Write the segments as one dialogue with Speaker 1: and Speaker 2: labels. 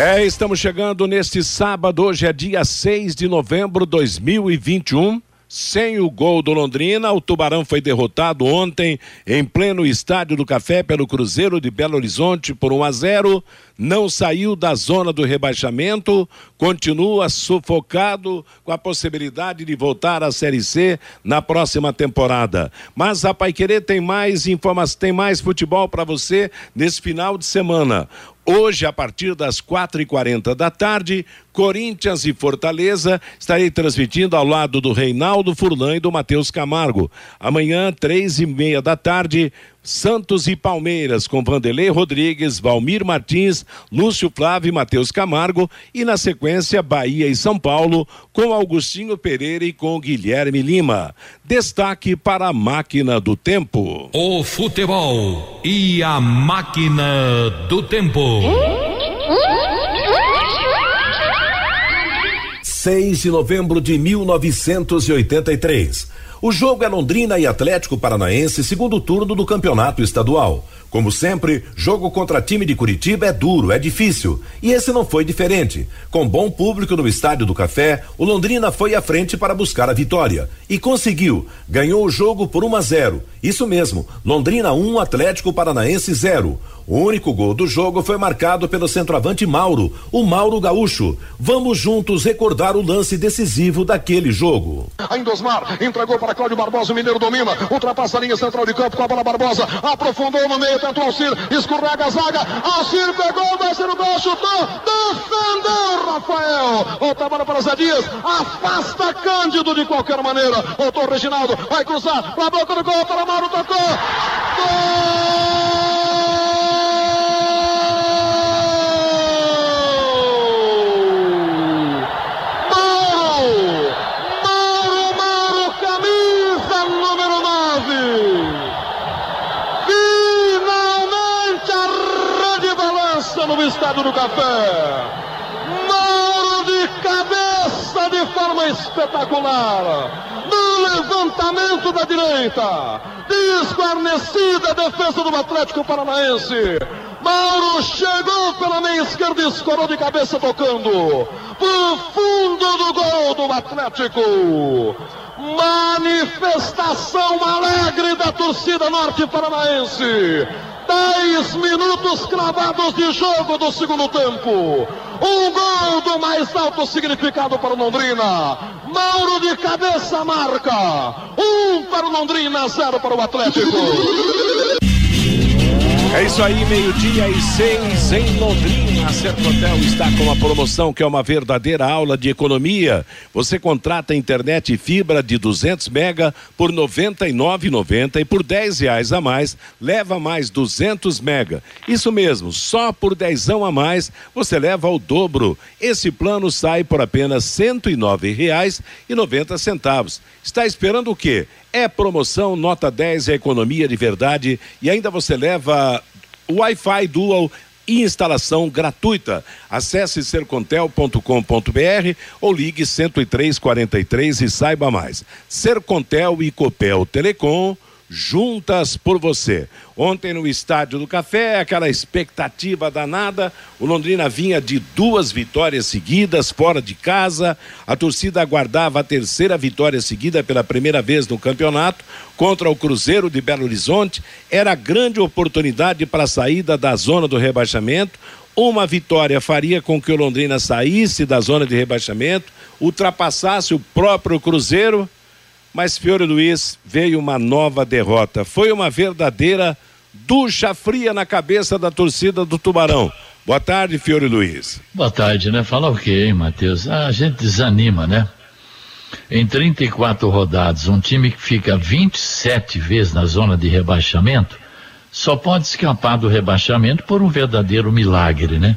Speaker 1: É, estamos chegando neste sábado, hoje é dia 6 de novembro de 2021. Sem o gol do Londrina, o Tubarão foi derrotado ontem em pleno Estádio do Café pelo Cruzeiro de Belo Horizonte por 1 a 0. Não saiu da zona do rebaixamento, continua sufocado com a possibilidade de voltar à Série C na próxima temporada. Mas a Paiquerê tem mais informações, tem mais futebol para você nesse final de semana. Hoje, a partir das quatro e quarenta da tarde, Corinthians e Fortaleza, estarei transmitindo ao lado do Reinaldo Furlan e do Matheus Camargo. Amanhã, três e meia da tarde, Santos e Palmeiras, com Vanderlei Rodrigues, Valmir Martins, Lúcio Flávio e Matheus Camargo. E na sequência, Bahia e São Paulo, com Augustinho Pereira e com Guilherme Lima. Destaque para a máquina do tempo.
Speaker 2: O futebol e a máquina do tempo.
Speaker 3: 6 de novembro de 1983. O jogo é Londrina e Atlético Paranaense, segundo turno do campeonato estadual. Como sempre, jogo contra time de Curitiba é duro, é difícil. E esse não foi diferente. Com bom público no Estádio do Café, o Londrina foi à frente para buscar a vitória. E conseguiu. Ganhou o jogo por 1 a 0. Isso mesmo, Londrina 1, um, Atlético Paranaense 0. O único gol do jogo foi marcado pelo centroavante Mauro, o Mauro Gaúcho. Vamos juntos recordar o lance decisivo daquele jogo.
Speaker 4: Ainda Osmar entregou para Cláudio Barbosa, o Mineiro domina, ultrapassa a linha central de campo com a bola Barbosa, aprofundou no meio, tentou Alcir, escorrega a zaga, Alcir pegou, vai ser o gol, chutou, defendeu Rafael. Outra a bola para Zé Dias, afasta Cândido de qualquer maneira. Voltou Reginaldo, vai cruzar, na boca do gol, para Mauro, tocou. Gol! Estado do Café. Mauro de cabeça de forma espetacular. No levantamento da direita. Desguarnecida a defesa do Atlético Paranaense. Mauro chegou pela meia esquerda e escorou de cabeça tocando. Pro fundo do gol do Atlético. Manifestação alegre da torcida norte paranaense. 10 minutos cravados de jogo do segundo tempo. Um gol do mais alto significado para o Londrina. Mauro de cabeça marca. Um para o Londrina, zero para o Atlético.
Speaker 1: É isso aí, meio-dia e seis em Londrina. A Sercontel está com uma promoção que é uma verdadeira aula de economia. Você contrata internet e fibra de 200 mega por R$ 99,90 e por 10 reais a mais leva mais 200 mega. Isso mesmo, só por dezão a mais você leva o dobro. Esse plano sai por apenas R$ 109,90. Está esperando o quê? É promoção nota 10 é economia de verdade e ainda você leva Wi-Fi Dual e instalação gratuita. Acesse sercontel.com.br ou ligue 10343 e saiba mais. Sercontel e Copel Telecom juntas por você. Ontem no Estádio do Café, aquela expectativa danada. O Londrina vinha de duas vitórias seguidas fora de casa. A torcida aguardava a terceira vitória seguida pela primeira vez no campeonato contra o Cruzeiro de Belo Horizonte. Era grande oportunidade para a saída da zona do rebaixamento. Uma vitória faria com que o Londrina saísse da zona de rebaixamento, ultrapassasse o próprio Cruzeiro mas Fiore Luiz veio uma nova derrota. Foi uma verdadeira ducha fria na cabeça da torcida do Tubarão. Boa tarde, Fiore Luiz.
Speaker 5: Boa tarde, né? Falar o quê, hein, Matheus? Ah, a gente desanima, né? Em 34 rodadas, um time que fica 27 vezes na zona de rebaixamento só pode escapar do rebaixamento por um verdadeiro milagre, né?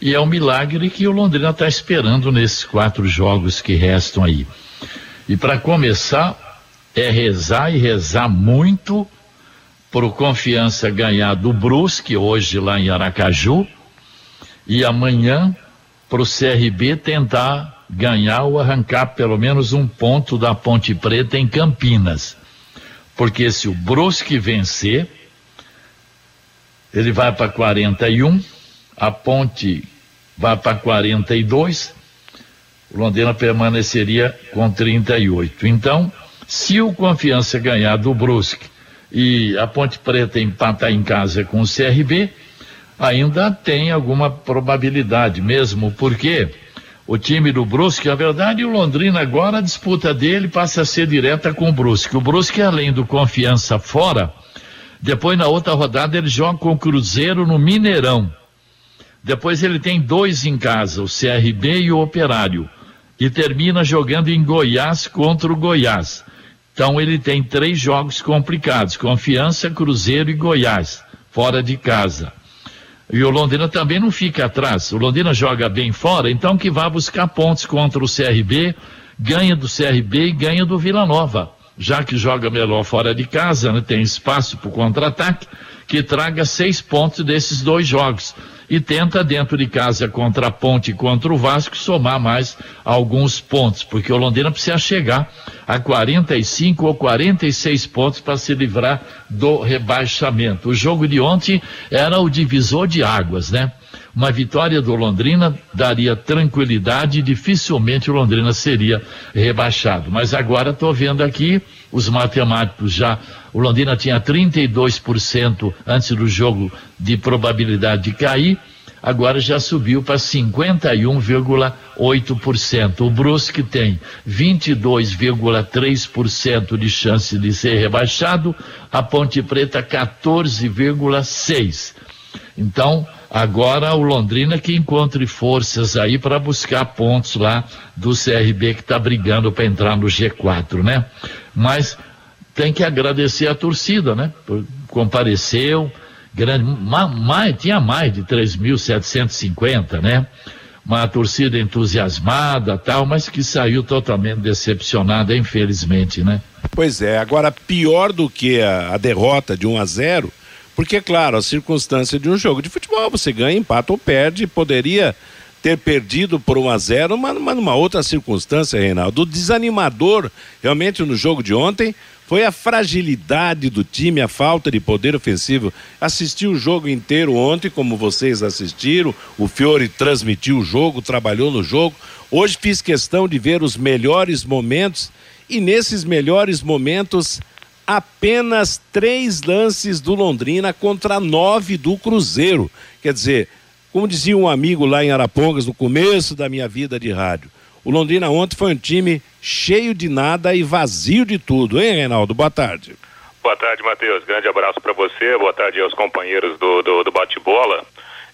Speaker 5: E é um milagre que o Londrina está esperando nesses quatro jogos que restam aí. E para começar, é rezar e rezar muito para Confiança ganhar do Brusque, hoje lá em Aracaju, e amanhã para o CRB tentar ganhar ou arrancar pelo menos um ponto da Ponte Preta em Campinas. Porque se o Brusque vencer, ele vai para 41, a Ponte vai para 42, o Londrina permaneceria com 38. Então, se o Confiança ganhar do Brusque e a Ponte Preta empatar em casa com o CRB, ainda tem alguma probabilidade mesmo, porque o time do Brusque, a verdade, o Londrina agora a disputa dele passa a ser direta com o Brusque. O Brusque, além do confiança fora, depois na outra rodada ele joga com o Cruzeiro no Mineirão. Depois ele tem dois em casa, o CRB e o Operário. E termina jogando em Goiás contra o Goiás. Então ele tem três jogos complicados: Confiança, Cruzeiro e Goiás, fora de casa. E o Londrina também não fica atrás. O Londrina joga bem fora, então que vá buscar pontos contra o CRB, ganha do CRB e ganha do Vila Nova. Já que joga melhor fora de casa, né, tem espaço para o contra-ataque, que traga seis pontos desses dois jogos e tenta dentro de casa contra a Ponte contra o Vasco somar mais alguns pontos, porque o Londrina precisa chegar a 45 ou 46 pontos para se livrar do rebaixamento. O jogo de ontem era o divisor de águas, né? Uma vitória do Londrina daria tranquilidade e dificilmente o Londrina seria rebaixado. Mas agora estou vendo aqui os matemáticos já. O Londrina tinha 32% antes do jogo de probabilidade de cair, agora já subiu para 51,8%. O Brusque tem 22,3% de chance de ser rebaixado, a Ponte Preta 14,6%. Então, agora o Londrina que encontre forças aí para buscar pontos lá do CRB que está brigando para entrar no G4, né? Mas tem que agradecer a torcida, né? Compareceu, grande, mais, tinha mais de 3.750, né? Uma torcida entusiasmada tal, mas que saiu totalmente decepcionada, infelizmente, né?
Speaker 1: Pois é, agora pior do que a, a derrota de 1 a 0 porque, claro, a circunstância de um jogo de futebol, você ganha, empata ou perde, poderia ter perdido por 1 a 0 mas, mas numa outra circunstância, Reinaldo. O desanimador realmente no jogo de ontem foi a fragilidade do time, a falta de poder ofensivo. Assisti o jogo inteiro ontem, como vocês assistiram, o Fiore transmitiu o jogo, trabalhou no jogo. Hoje fiz questão de ver os melhores momentos e nesses melhores momentos apenas três lances do Londrina contra nove do Cruzeiro. Quer dizer, como dizia um amigo lá em Arapongas no começo da minha vida de rádio, o Londrina ontem foi um time cheio de nada e vazio de tudo, hein, Reinaldo? Boa tarde.
Speaker 6: Boa tarde, Matheus. Grande abraço para você. Boa tarde aos companheiros do, do, do bate-bola.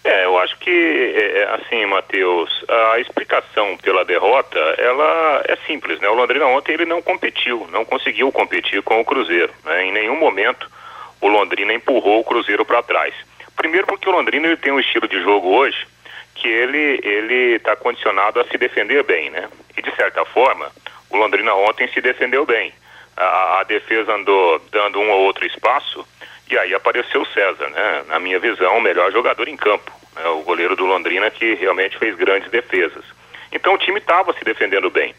Speaker 6: É, eu acho que, é, é, assim, Matheus, a explicação pela derrota, ela é simples, né? O Londrina ontem ele não competiu, não conseguiu competir com o Cruzeiro, né? Em nenhum momento o Londrina empurrou o Cruzeiro para trás. Primeiro porque o Londrina ele tem um estilo de jogo hoje que ele ele está condicionado a se defender bem, né? E de certa forma, o Londrina ontem se defendeu bem. A, a defesa andou dando um ou outro espaço, e aí apareceu o César, né? Na minha visão, o melhor jogador em campo. Né? O goleiro do Londrina que realmente fez grandes defesas. Então o time estava se defendendo bem.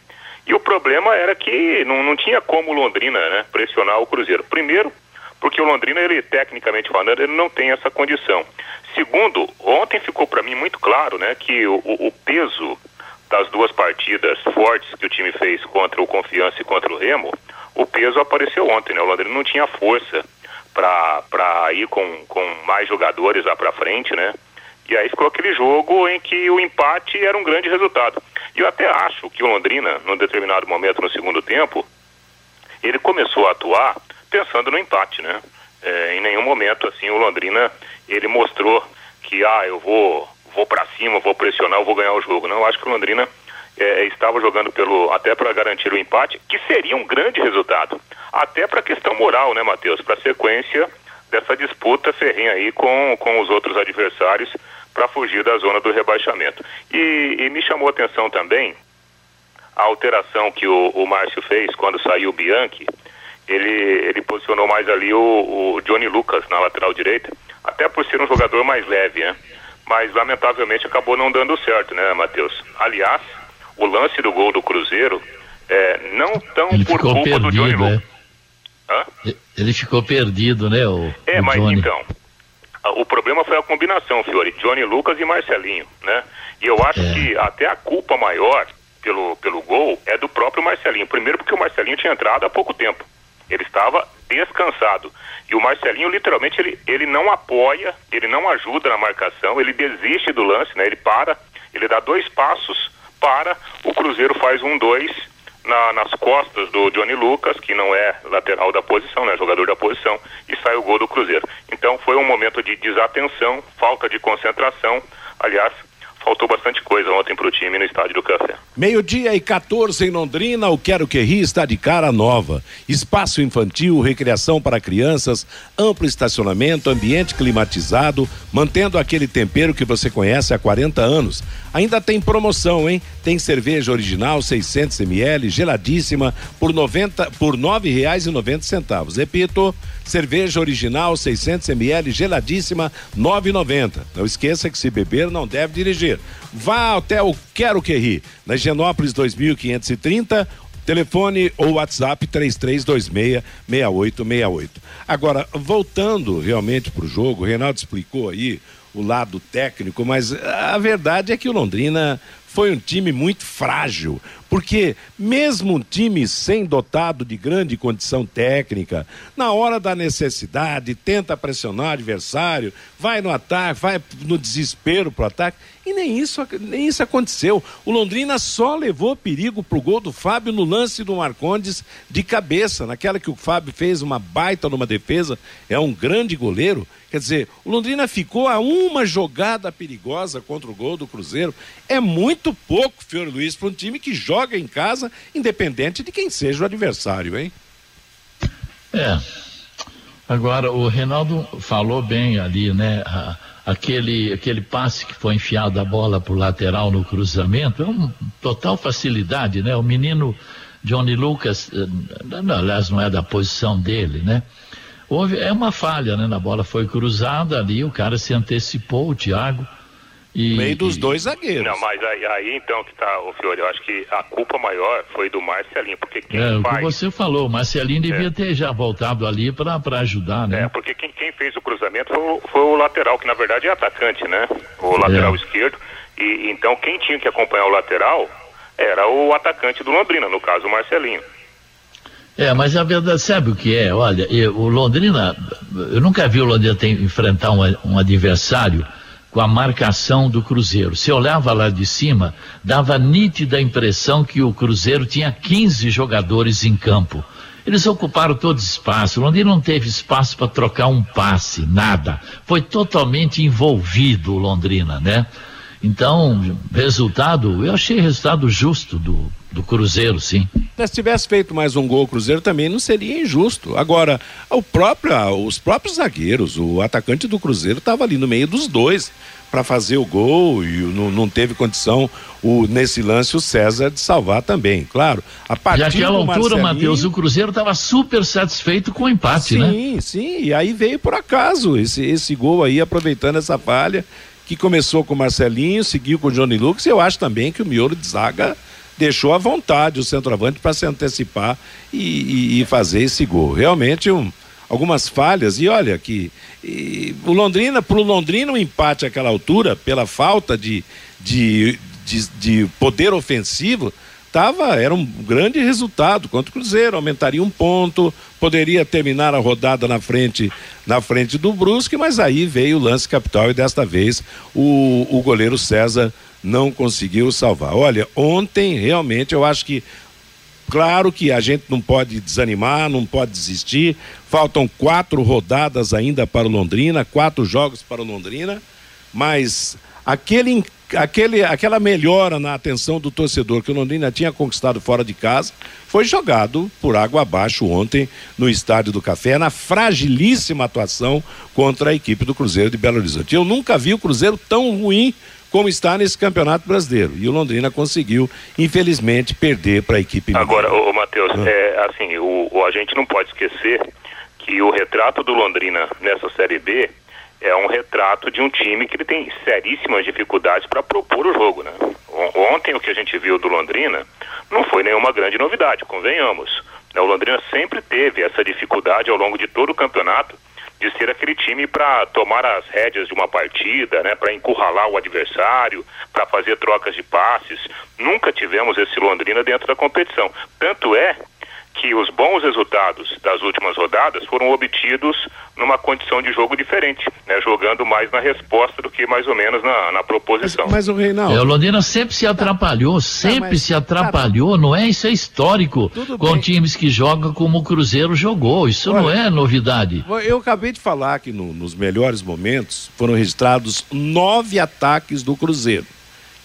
Speaker 6: E o problema era que não, não tinha como o Londrina né, pressionar o Cruzeiro. Primeiro, porque o Londrina, ele tecnicamente falando, ele não tem essa condição. Segundo, ontem ficou para mim muito claro né, que o, o peso das duas partidas fortes que o time fez contra o Confiança e contra o Remo, o peso apareceu ontem, né? O Londrina não tinha força para ir com, com mais jogadores lá para frente, né? E aí ficou aquele jogo em que o empate era um grande resultado. E eu até acho que o Londrina, num determinado momento no segundo tempo, ele começou a atuar pensando no empate, né? É, em nenhum momento, assim, o Londrina, ele mostrou que, ah, eu vou, vou para cima, vou pressionar, eu vou ganhar o jogo. Não, eu acho que o Londrina é, estava jogando pelo até para garantir o empate, que seria um grande resultado. Até para questão moral, né, Matheus? Para a sequência dessa disputa ferrenha aí com, com os outros adversários para fugir da zona do rebaixamento. E, e me chamou a atenção também a alteração que o, o Márcio fez quando saiu o Bianchi, ele, ele posicionou mais ali o, o Johnny Lucas na lateral direita, até por ser um jogador mais leve, né? Mas lamentavelmente acabou não dando certo, né, Matheus? Aliás, o lance do gol do Cruzeiro, é, não tão
Speaker 5: ele
Speaker 6: por culpa
Speaker 5: perdido,
Speaker 6: do Johnny Lucas.
Speaker 5: É. Ele ficou perdido, né, o,
Speaker 6: É,
Speaker 5: o
Speaker 6: mas
Speaker 5: Johnny.
Speaker 6: então, o problema foi a combinação, Fiore, Johnny Lucas e Marcelinho, né? E eu acho
Speaker 5: É.
Speaker 6: que até a culpa maior pelo, pelo gol é do próprio Marcelinho. Primeiro porque o Marcelinho tinha entrado há pouco tempo. Ele estava descansado. E o Marcelinho, literalmente, ele, ele não apoia, ele não ajuda na marcação, ele desiste do lance, né? Ele para, ele dá dois passos, para, o Cruzeiro faz um, dois, na- nas costas do Johnny Lucas, que não é lateral da posição, né, jogador da posição, e sai o gol do Cruzeiro. Então foi um momento de desatenção, falta de concentração. Aliás, faltou bastante coisa ontem para o time no estádio do Café.
Speaker 1: Meio-dia e 14 em Londrina, o Quero Que Ri está de cara nova. Espaço infantil, recreação para crianças, amplo estacionamento, ambiente climatizado, mantendo aquele tempero que você conhece há 40 anos. Ainda tem promoção, hein? Tem cerveja original 600 ml, geladíssima, por 90 por noventa centavos. Repito, cerveja original 600 ml, geladíssima, 9,90. Não esqueça que se beber não deve dirigir. Vá até o Quero Que Ri, na Genópolis 2530, telefone ou WhatsApp 3326-6868. Agora, voltando realmente para o jogo, o Reinaldo explicou aí o lado técnico, mas a verdade é que o Londrina foi um time muito frágil, porque mesmo um time sem dotado de grande condição técnica, na hora da necessidade, tenta pressionar o adversário, vai no ataque, vai no desespero pro ataque, e nem isso, nem isso aconteceu. O Londrina só levou perigo pro gol do Fábio no lance do Marcondes de cabeça, naquela que o Fábio fez uma baita numa defesa, é um grande goleiro. Quer dizer, o Londrina ficou a uma jogada perigosa contra o gol do Cruzeiro. É muito pouco, Fiore Luiz, para um time que joga em casa, independente de quem seja o adversário, hein?
Speaker 5: É. Agora, o Reinaldo falou bem ali, né? A- aquele, aquele passe que foi enfiado a bola pro lateral no cruzamento é uma total facilidade, né? O menino Johnny Lucas, eh, não, aliás, não é da posição dele, né? Houve, é uma falha, né? Na bola foi cruzada ali, o cara se antecipou, o Thiago. E,
Speaker 1: No meio dos
Speaker 5: e-
Speaker 1: dois zagueiros.
Speaker 6: Não, mas aí, aí então que tá, o Fiore, eu acho que a culpa maior foi do Marcelinho, porque quem
Speaker 5: É, o que
Speaker 6: faz.
Speaker 5: você falou, o Marcelinho devia
Speaker 6: É.
Speaker 5: ter já voltado ali para ajudar, né?
Speaker 6: É, porque quem, quem fez o cruzamento foi, o- foi o lateral, que na verdade é atacante, né? O lateral
Speaker 5: É.
Speaker 6: esquerdo. E então quem tinha que acompanhar o lateral era o atacante do Londrina, no caso o Marcelinho.
Speaker 5: É, mas a verdade, sabe o que é? Olha, eu- o Londrina, eu nunca vi o Londrina ter, enfrentar um, um adversário com a marcação do Cruzeiro. Se olhava lá de cima, dava nítida impressão que o Cruzeiro tinha 15 jogadores em campo. Eles ocuparam todo espaço. Londrina não teve espaço para trocar um passe, nada. Foi totalmente envolvido o Londrina, né? Então, resultado, eu achei resultado justo do, do Cruzeiro, sim.
Speaker 1: Se tivesse feito mais um gol o Cruzeiro também não seria injusto. Agora, o próprio, os próprios zagueiros, o atacante do Cruzeiro estava ali no meio dos dois para fazer o gol e não, não teve condição o, nesse lance o César de salvar também. Claro, a
Speaker 5: E
Speaker 1: partir
Speaker 5: àquela
Speaker 1: do
Speaker 5: altura,
Speaker 1: Marcelinho-
Speaker 5: Matheus, o Cruzeiro estava super satisfeito com o empate, né?
Speaker 1: Sim, sim. E aí veio por acaso esse, esse gol aí, aproveitando essa falha, que começou com o Marcelinho, seguiu com o Johnny Lucas. E eu acho também que o miolo de zaga deixou à vontade o centroavante para se antecipar e, e- e fazer esse gol. Realmente um, algumas falhas. E olha que e o Londrina, para o Londrina, um empate àquela altura, pela falta de, de, de, de poder ofensivo, tava, era um grande resultado contra o Cruzeiro, aumentaria um ponto, poderia terminar a rodada na frente, na frente do Brusque, mas aí veio o lance capital e desta vez o, o goleiro César não conseguiu salvar. Olha, ontem realmente eu acho que Claro que a gente não pode desanimar, não pode desistir. Faltam quatro rodadas ainda para o Londrina, quatro jogos para o Londrina, mas aquele, aquele, aquela melhora na atenção do torcedor que o Londrina tinha conquistado fora de casa foi jogado por água abaixo ontem no Estádio do Café, na fragilíssima atuação contra a equipe do Cruzeiro de Belo Horizonte. Eu nunca vi o Cruzeiro tão ruim como está nesse Campeonato Brasileiro. E o Londrina conseguiu, infelizmente, perder para a equipe.
Speaker 6: Agora, ô, Matheus, ah. é, assim, o, o, a gente não pode esquecer que o retrato do Londrina nessa Série B é um retrato de um time que ele tem seríssimas dificuldades para propor o jogo, né? Ontem o que a gente viu do Londrina não foi nenhuma grande novidade, convenhamos. Né? O Londrina sempre teve essa dificuldade ao longo de todo o campeonato de ser aquele time para tomar as rédeas de uma partida, né, para encurralar o adversário, para fazer trocas de passes. Nunca tivemos esse Londrina dentro da competição. Tanto é que os bons resultados das últimas rodadas foram obtidos numa condição de jogo diferente, né? jogando mais na resposta do que mais ou menos na, na proposição.
Speaker 5: Mas, mas o Reinaldo... É, o Londrina sempre se atrapalhou, sempre tá, mas, se atrapalhou, tá, não é? Isso é histórico com bem. times que jogam como o Cruzeiro jogou, isso Olha, não é novidade.
Speaker 1: Eu acabei de falar que no, nos melhores momentos foram registrados nove ataques do Cruzeiro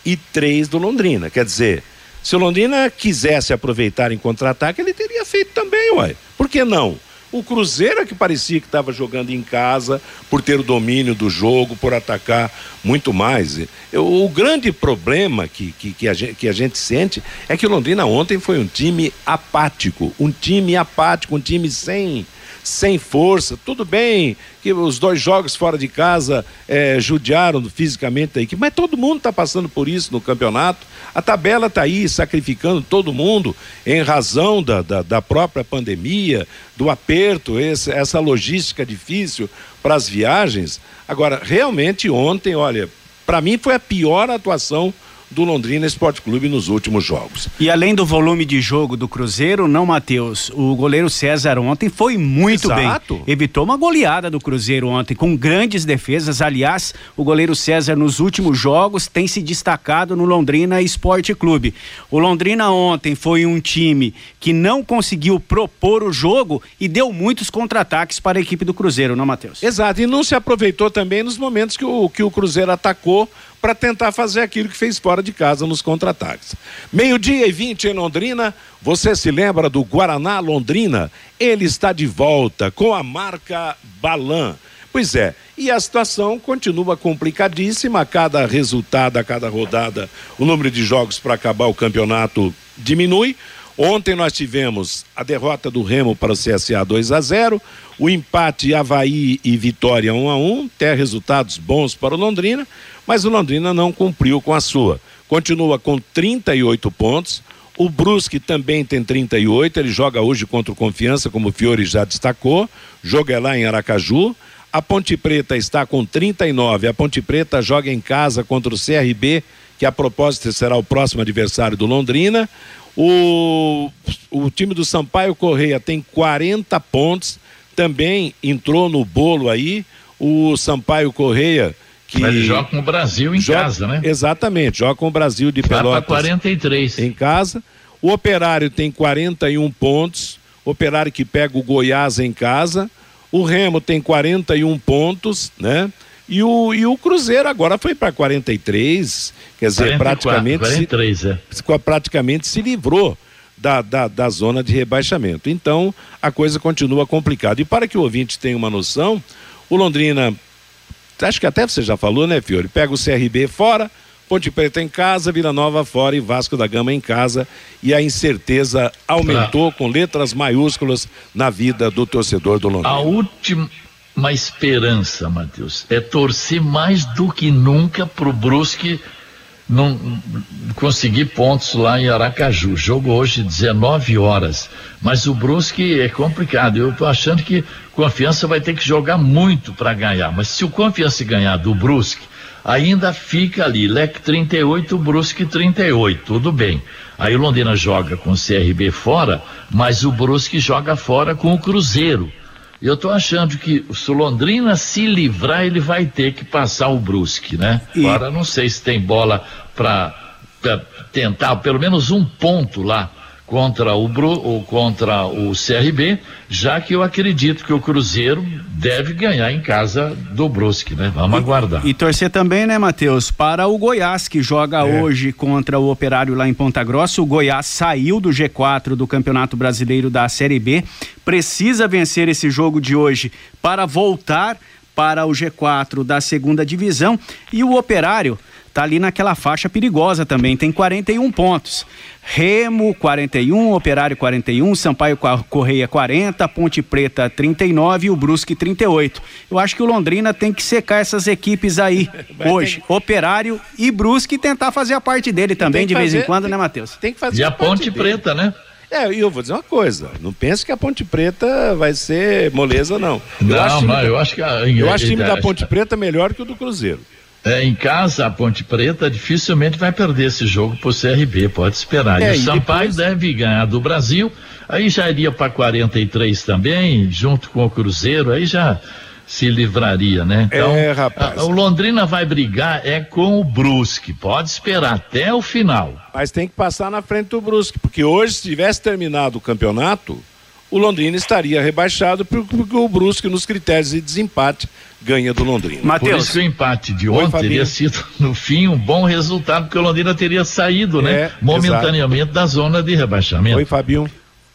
Speaker 1: e três do Londrina, quer dizer se o Londrina quisesse aproveitar em contra-ataque, ele teria feito também, ué. Por que não? O Cruzeiro é que parecia que estava jogando em casa por ter o domínio do jogo, por atacar muito mais. o grande problema que, que, que, a gente, que a gente sente é que o Londrina ontem foi um time apático, um time apático, um time sem, sem força. Tudo bem que os dois jogos fora de casa é, judiaram fisicamente da equipe, mas todo mundo está passando por isso no campeonato. A tabela está aí sacrificando todo mundo em razão da, da, da própria pandemia, do aperto, esse, essa logística difícil para as viagens. Agora, realmente ontem, olha, para mim foi a pior atuação do Londrina Esporte Clube nos últimos jogos.
Speaker 7: E além do volume de jogo do Cruzeiro, não, Matheus, o goleiro César ontem foi muito Exato. bem. Evitou uma goleada do Cruzeiro ontem, com grandes defesas. Aliás, o goleiro César nos últimos jogos tem se destacado no Londrina Esporte Clube. O Londrina ontem foi um time que não conseguiu propor o jogo e deu muitos contra-ataques para a equipe do Cruzeiro, não, Matheus?
Speaker 1: Exato, e não se aproveitou também nos momentos que o, que o Cruzeiro atacou para tentar fazer aquilo que fez fora de casa nos contra-ataques. Meio-dia e 20 em Londrina, você se lembra do Guaraná Londrina? Ele está de volta com a marca Balan. Pois é, e a situação continua complicadíssima. A cada resultado, a cada rodada, o número de jogos para acabar o campeonato diminui. Ontem nós tivemos a derrota do Remo para o CSA 2 a 0, o empate Havaí e Vitória 1 a 1, até resultados bons para o Londrina, mas o Londrina não cumpriu com a sua. Continua com 38 pontos. O Brusque também tem 38, ele joga hoje contra o Confiança, como o Fiore já destacou. Joga lá em Aracaju. A Ponte Preta está com 39. A Ponte Preta joga em casa contra o CRB, que a propósito será o próximo adversário do Londrina. O, o time do Sampaio Correia tem 40 pontos, também entrou no bolo aí. O Sampaio Correia. Que
Speaker 5: Mas ele joga com o Brasil em joga, casa, né?
Speaker 1: Exatamente, joga com o Brasil de Vai Pelotas.
Speaker 5: 43.
Speaker 1: Em casa. O Operário tem 41 pontos. Operário que pega o Goiás em casa. O Remo tem 41 pontos, né? E o, e o Cruzeiro agora foi para 43, quer dizer, 44, praticamente, 43, se, é. praticamente se livrou da, da, da zona de rebaixamento. Então, a coisa continua complicada. E para que o ouvinte tenha uma noção, o Londrina, acho que até você já falou, né, Fiore? Pega o CRB fora, Ponte Preta em casa, Vila Nova fora e Vasco da Gama em casa. E a incerteza aumentou com letras maiúsculas na vida do torcedor do Londrina.
Speaker 5: A última uma esperança, Matheus. É torcer mais do que nunca pro Brusque não conseguir pontos lá em Aracaju. Jogo hoje 19 horas. Mas o Brusque é complicado. Eu tô achando que Confiança vai ter que jogar muito para ganhar. Mas se o Confiança ganhar do Brusque, ainda fica ali. Leque 38, Brusque 38. Tudo bem. Aí o Londrina joga com o CRB fora, mas o Brusque joga fora com o Cruzeiro. Eu estou achando que se o Londrina se livrar, ele vai ter que passar o Brusque, né? E... Agora não sei se tem bola para tentar pelo menos um ponto lá contra o, Bru, ou contra o CRB, já que eu acredito que o Cruzeiro deve ganhar em casa do Brusque, né? Vamos e, aguardar.
Speaker 7: E torcer também, né, Matheus, para o Goiás, que joga é. hoje contra o Operário lá em Ponta Grossa. O Goiás saiu do G4 do Campeonato Brasileiro da Série B, precisa vencer esse jogo de hoje para voltar para o G4 da segunda divisão e o Operário tá ali naquela faixa perigosa também, tem 41 pontos. Remo 41, Operário 41, Sampaio Correia 40, Ponte Preta 39 e o Brusque 38. Eu acho que o Londrina tem que secar essas equipes aí hoje, Operário e Brusque tentar fazer a parte dele também de fazer, vez em quando,
Speaker 1: tem,
Speaker 7: né, Matheus?
Speaker 5: Tem que fazer. E a Ponte Preta, né?
Speaker 1: É, e eu vou dizer uma coisa, não pense que a Ponte Preta vai ser moleza, não.
Speaker 5: Eu não, acho mas eu acho que a,
Speaker 1: eu acho o time da Ponte Preta melhor que o do Cruzeiro.
Speaker 5: É, em casa, a Ponte Preta dificilmente vai perder esse jogo pro CRB, pode esperar. É, e o Sampaio depois... deve ganhar do Brasil, aí já iria para 43 também, junto com o Cruzeiro, aí já se livraria, né?
Speaker 1: Então, é, rapaz.
Speaker 5: A, o Londrina vai brigar é com o Brusque, pode esperar até o final.
Speaker 1: Mas tem que passar na frente do Brusque, porque hoje, se tivesse terminado o campeonato, o Londrina estaria rebaixado porque o Brusque, nos critérios de desempate, ganha do Londrina.
Speaker 5: Mateus. Por isso que o empate de ontem Oi, teria sido, no fim, um bom resultado, porque o Londrina teria saído, né, é, né? Momentaneamente exato. da zona de rebaixamento.
Speaker 1: Oi, Fabinho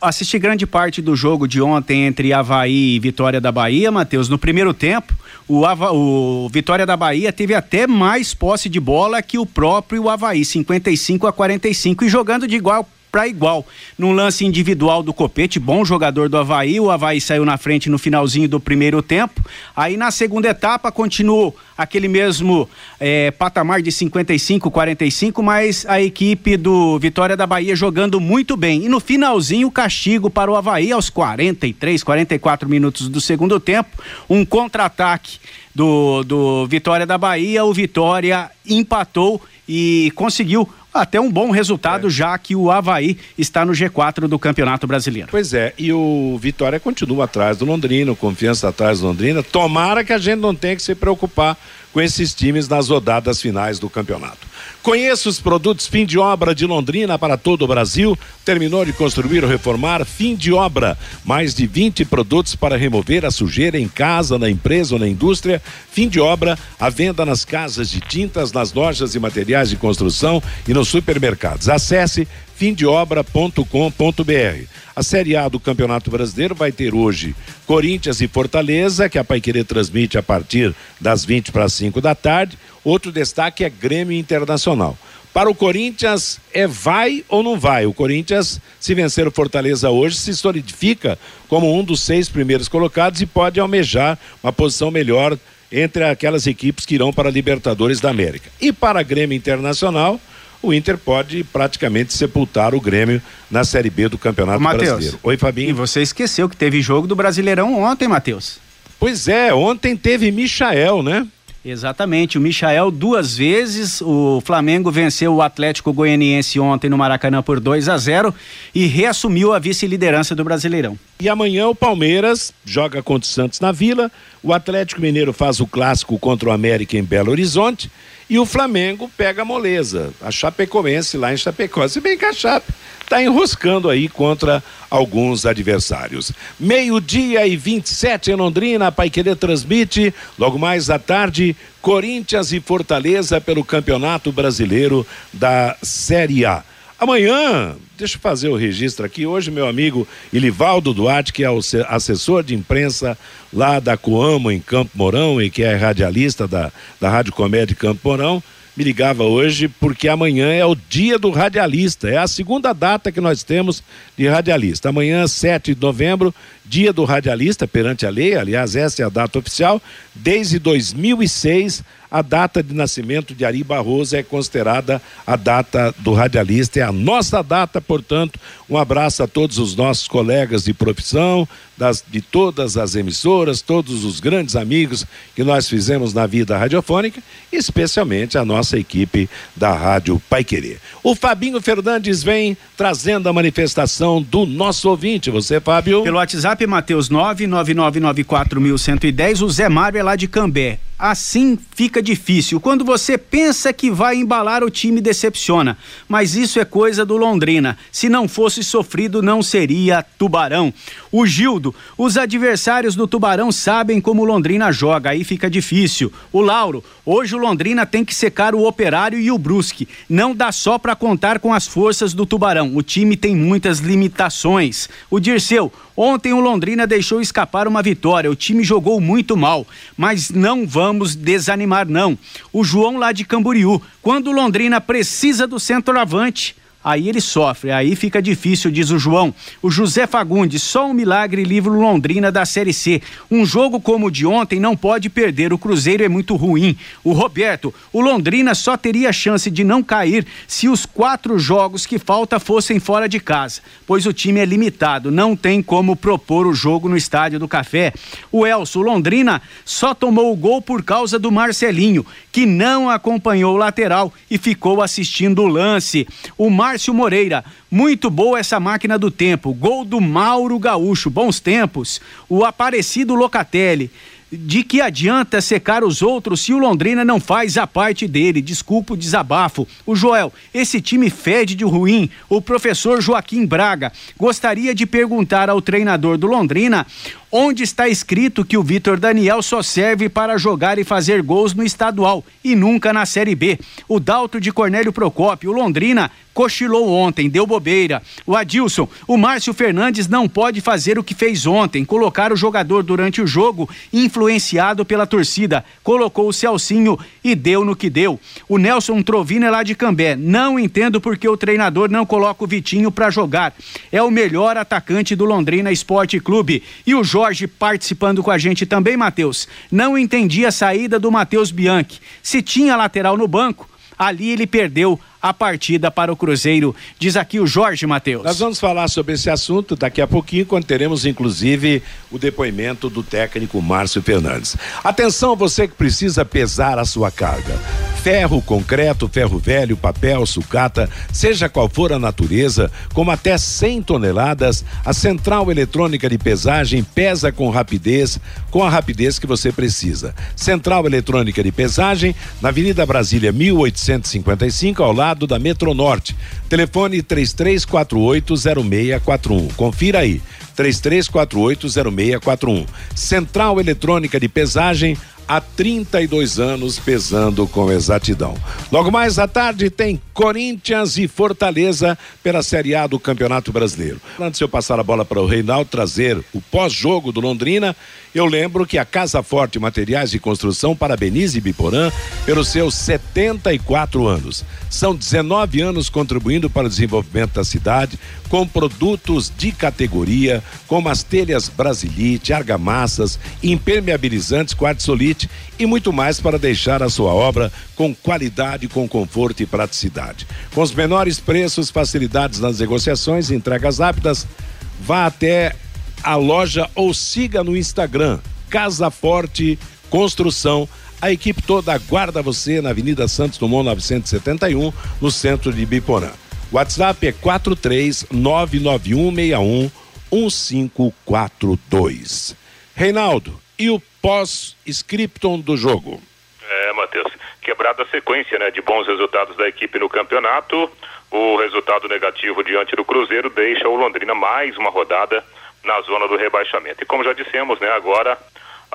Speaker 7: assisti grande parte do jogo de ontem entre Havaí e Vitória da Bahia, Matheus. No primeiro tempo, o, Ava, o Vitória da Bahia teve até mais posse de bola que o próprio Havaí, 55 a 45, e jogando de igual para igual. Num lance individual do Copete, bom jogador do Havaí, o Havaí saiu na frente no finalzinho do primeiro tempo. Aí na segunda etapa continuou aquele mesmo é, patamar de 55, 45, mas a equipe do Vitória da Bahia jogando muito bem. E no finalzinho, o castigo para o Havaí aos 43, 44 minutos do segundo tempo, um contra-ataque do, do Vitória da Bahia, o Vitória empatou e conseguiu até um bom resultado, é. já que o Havaí está no G4 do Campeonato Brasileiro.
Speaker 1: Pois é, e o Vitória continua atrás do Londrina, o Confiança atrás do Londrina. Tomara que a gente não tenha que se preocupar com esses times nas rodadas finais do campeonato. Conheça os produtos fim de obra de Londrina para todo o Brasil. Terminou de construir ou reformar? Fim de obra. Mais de 20 produtos para remover a sujeira em casa, na empresa ou na indústria. Fim de obra, a venda nas casas de tintas, nas lojas de materiais de construção e nos supermercados. Acesse fimdeobra.com.br. A Série A do Campeonato Brasileiro vai ter hoje Corinthians e Fortaleza, que a Paiquerê transmite a partir das 20 para as 5 da tarde. Outro destaque é Grêmio Internacional. Para o Corinthians, é vai ou não vai? O Corinthians, se vencer o Fortaleza hoje, se solidifica como um dos seis primeiros colocados e pode almejar uma posição melhor entre aquelas equipes que irão para a Libertadores da América. E para Grêmio Internacional, o Inter pode praticamente sepultar o Grêmio na Série B do Campeonato Mateus, Brasileiro.
Speaker 7: Oi, Fabinho. E você esqueceu que teve jogo do Brasileirão ontem, Matheus.
Speaker 1: Pois é, ontem teve Michael, né?
Speaker 7: Exatamente, o Michael duas vezes, o Flamengo venceu o Atlético Goianiense ontem no Maracanã por 2 a 0 e reassumiu a vice-liderança do Brasileirão.
Speaker 1: E amanhã o Palmeiras joga contra o Santos na Vila, o Atlético Mineiro faz o clássico contra o América em Belo Horizonte e o Flamengo pega a moleza, a Chapecoense lá em Chapecó. Se bem que a Chape está enroscando aí contra alguns adversários. Meio-dia e 27 em Londrina, a Paiquerê transmite, logo mais à tarde, Corinthians e Fortaleza pelo Campeonato Brasileiro da Série A. Amanhã, deixa eu fazer o registro aqui. Hoje, meu amigo Ilivaldo Duarte, que é o assessor de imprensa lá da Coamo, em Campo Mourão, e que é radialista da, da Rádio Comédia Campo Mourão, me ligava hoje porque amanhã é o dia do radialista. É a segunda data que nós temos de radialista. Amanhã, 7 de novembro, dia do radialista perante a lei. Aliás, essa é a data oficial. Desde 2006, a data de nascimento de Ari Barroso é considerada a data do radialista, é a nossa data, portanto, um abraço a todos os nossos colegas de profissão, das, de todas as emissoras, todos os grandes amigos que nós fizemos na vida radiofônica, especialmente a nossa equipe da Rádio Pai Querer. O Fabinho Fernandes vem trazendo a manifestação do nosso ouvinte. Você, Fábio?
Speaker 7: Pelo WhatsApp, Mateus 99994110, o Zé Mário é lá de Cambé assim fica difícil. Quando você pensa que vai embalar, o time decepciona. Mas isso é coisa do Londrina. Se não fosse sofrido, não seria Tubarão. O Gildo, os adversários do Tubarão sabem como o Londrina joga, aí fica difícil. O Lauro, hoje o Londrina tem que secar o Operário e o Brusque. Não dá só para contar com as forças do Tubarão. O time tem muitas limitações. O Dirceu, ontem o Londrina deixou escapar uma vitória. O time jogou muito mal, mas não vão vamos desanimar não. O João lá de Camboriú, quando Londrina precisa do centroavante, aí ele sofre, aí fica difícil, diz o João. O José Fagundes, só um milagre livre Londrina da Série C. Um jogo como o de ontem não pode perder, o Cruzeiro é muito ruim. O Roberto, o Londrina só teria chance de não cair se os quatro jogos que falta fossem fora de casa, pois o time é limitado, não tem como propor o jogo no Estádio do Café. O Elso, o Londrina só tomou o gol por causa do Marcelinho, que não acompanhou o lateral e ficou assistindo o lance. O Mar Márcio Moreira. Muito boa essa máquina do tempo. Gol do Mauro Gaúcho. Bons tempos. O Aparecido Locatelli de que adianta secar os outros se o Londrina não faz a parte dele. Desculpa o desabafo. O Joel, esse time fede de ruim. O professor Joaquim Braga gostaria de perguntar ao treinador do Londrina onde está escrito que o Vitor Daniel só serve para jogar e fazer gols no estadual e nunca na Série B. O Dalto de Cornélio Procópio, Londrina, cochilou ontem, deu bobeira. O Adilson, o Márcio Fernandes não pode fazer o que fez ontem, colocar o jogador durante o jogo influenciado pela torcida. Colocou o Celcinho e deu no que deu. O Nelson Trovino é lá de Cambé. Não entendo porque o treinador não coloca o Vitinho para jogar. É o melhor atacante do Londrina Esporte Clube. E o Jorge Jorge participando com a gente também, Matheus. Não entendi a saída do Matheus Bianchi. Se tinha lateral no banco, ali ele perdeu a partida para o Cruzeiro, diz aqui o Jorge Matheus.
Speaker 1: Nós vamos falar sobre esse assunto daqui a pouquinho, quando teremos inclusive o depoimento do técnico Márcio Fernandes. Atenção, você que precisa pesar a sua carga. Ferro, concreto, ferro velho, papel, sucata, seja qual for a natureza, como até 100 toneladas, a central eletrônica de pesagem pesa com rapidez, com a rapidez que você precisa. Central eletrônica de pesagem, na Avenida Brasília 1855, ao lado lado da Metronorte. Telefone 33480641. Confira aí. 33480641. Central Eletrônica de Pesagem há 32 anos pesando com exatidão. Logo mais à tarde tem Corinthians e Fortaleza pela Série A do Campeonato Brasileiro. Antes de eu passar a bola para o Reinaldo trazer o pós-jogo do Londrina, eu lembro que a Casa Forte Materiais de Construção parabeniza Biporã pelos seus 74 anos. São 19 anos contribuindo para o desenvolvimento da cidade com produtos de categoria, como as telhas Brasilite, argamassas, impermeabilizantes, quartzolite e muito mais para deixar a sua obra com qualidade, com conforto e praticidade. Com os menores preços, facilidades nas negociações e entregas rápidas, vá até a loja ou siga no Instagram Casa Forte Construção. A equipe toda aguarda você na Avenida Santos Dumont 971, no centro de Biporã. WhatsApp é 4399161 1542. Reinaldo, e o pós-scriptum do jogo?
Speaker 6: É, Matheus, quebrada a sequência né, de bons resultados da equipe no campeonato, o resultado negativo diante do Cruzeiro deixa o Londrina mais uma rodada na zona do rebaixamento. E como já dissemos, né, agora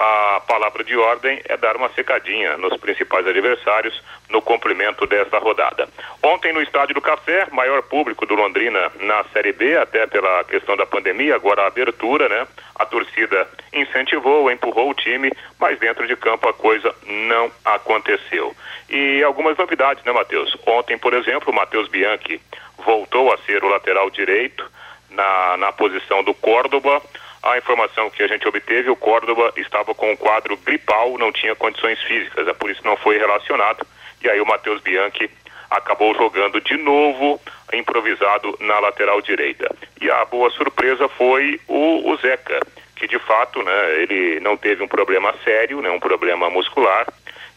Speaker 6: a palavra de ordem é dar uma secadinha nos principais adversários no cumprimento desta rodada. Ontem no Estádio do Café, maior público do Londrina na Série B, até pela questão da pandemia, agora a abertura, né? A torcida incentivou, empurrou o time, mas dentro de campo a coisa não aconteceu. E algumas novidades, né, Matheus? Ontem, por exemplo, o Matheus Bianchi voltou a ser o lateral direito na, na posição do Córdoba. A informação que a gente obteve, o Córdoba estava com um quadro gripal, não tinha condições físicas, é por isso não foi relacionado. E aí o Matheus Bianchi acabou jogando de novo, improvisado na lateral direita. E a boa surpresa foi o, o Zeca, que de fato, né, ele não teve um problema sério, né, um problema muscular.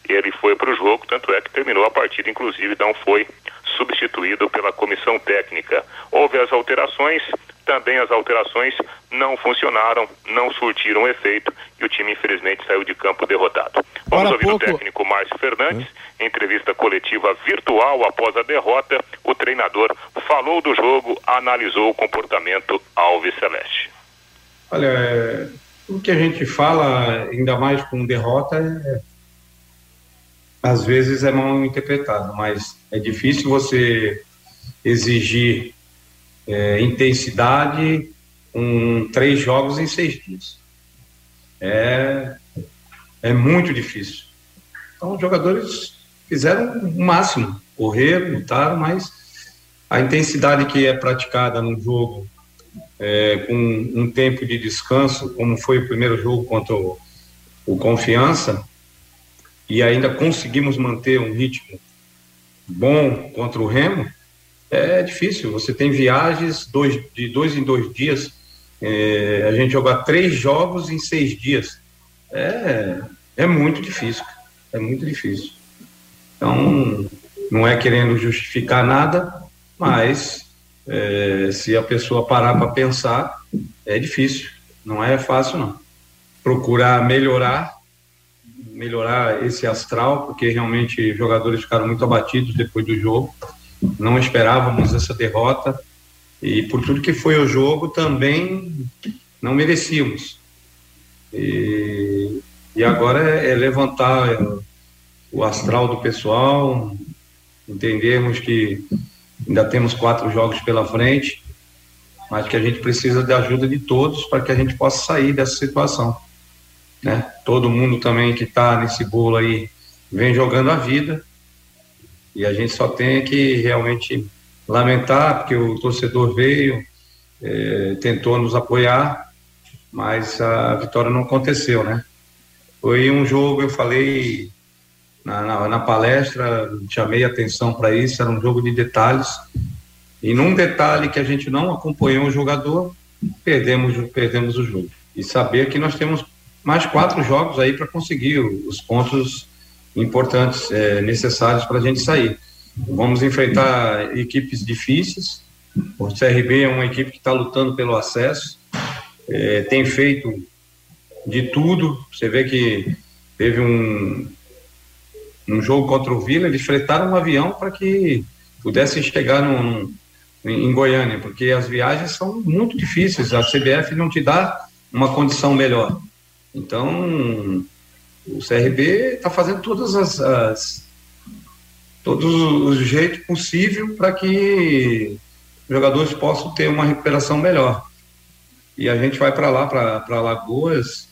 Speaker 6: Ele foi para o jogo, tanto é que terminou a partida, inclusive não foi substituído pela comissão técnica. Houve as alterações, também as alterações não funcionaram, não surtiram efeito e o time infelizmente saiu de campo derrotado. Vamos ouvir pouco... o técnico Márcio Fernandes, em entrevista coletiva virtual após a derrota, o treinador falou do jogo, analisou o comportamento Alves Celeste.
Speaker 8: Olha, é, o que a gente fala, ainda mais com derrota, é, às vezes é mal interpretado, mas é difícil você exigir é, intensidade com três jogos em seis dias. É, é muito difícil. Então, os jogadores fizeram o máximo, correram, lutaram, mas a intensidade que é praticada no jogo é, com um tempo de descanso, como foi o primeiro jogo contra o, o Confiança, e ainda conseguimos manter um ritmo bom contra o Remo, é difícil. Você tem viagens dois, de dois em dois dias, é, a gente jogar três jogos em seis dias. É, é muito difícil, é muito difícil. Então, não é querendo justificar nada, mas é, se a pessoa parar para pensar, é difícil, não é fácil não. Procurar melhorar, melhorar esse astral, porque realmente jogadores ficaram muito abatidos depois do jogo, não esperávamos essa derrota e por tudo que foi o jogo também não merecíamos. E, e agora é, é levantar o astral do pessoal, entendermos que ainda temos quatro jogos pela frente, mas que a gente precisa da ajuda de todos para que a gente possa sair dessa situação. Né? Todo mundo também que está nesse bolo aí vem jogando a vida e a gente só tem que realmente lamentar, porque o torcedor veio, é, tentou nos apoiar, mas a vitória não aconteceu, né? Foi um jogo, eu falei na, na, na palestra, chamei atenção para isso, era um jogo de detalhes. E num detalhe que a gente não acompanhou o jogador, perdemos, perdemos o jogo. E saber que nós temos mais quatro jogos aí para conseguir os pontos importantes, é, necessários para a gente sair. Vamos enfrentar equipes difíceis. O CRB é uma equipe que está lutando pelo acesso, é, tem feito de tudo. Você vê que teve um, um jogo contra o Vila, eles fretaram um avião para que pudessem chegar no, em Goiânia, porque as viagens são muito difíceis, a CBF não te dá uma condição melhor. Então, o CRB está fazendo todas as, as todos os jeitos possível para que os jogadores possam ter uma recuperação melhor. E a gente vai para lá, para Lagoas,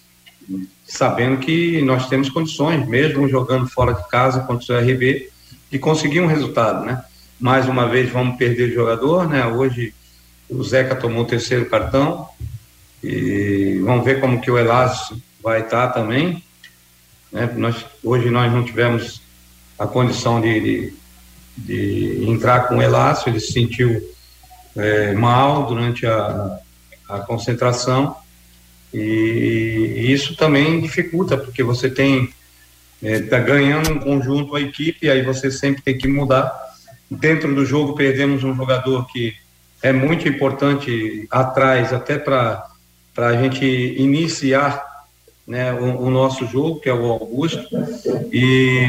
Speaker 8: sabendo que nós temos condições, mesmo jogando fora de casa contra o CRB, de conseguir um resultado, né? Mais uma vez vamos perder o jogador, né? Hoje o Zeca tomou o terceiro cartão e vamos ver como que o Elácio vai estar também. Né? Nós, hoje nós não tivemos a condição de, de, de entrar com o Elácio, ele se sentiu é, mal durante a, a concentração e, e, isso também dificulta, porque você tem está é, ganhando um conjunto a equipe, aí você sempre tem que mudar. Dentro do jogo perdemos um jogador que é muito importante atrás, até para a gente iniciar né, o, o, nosso jogo, que é o Augusto, e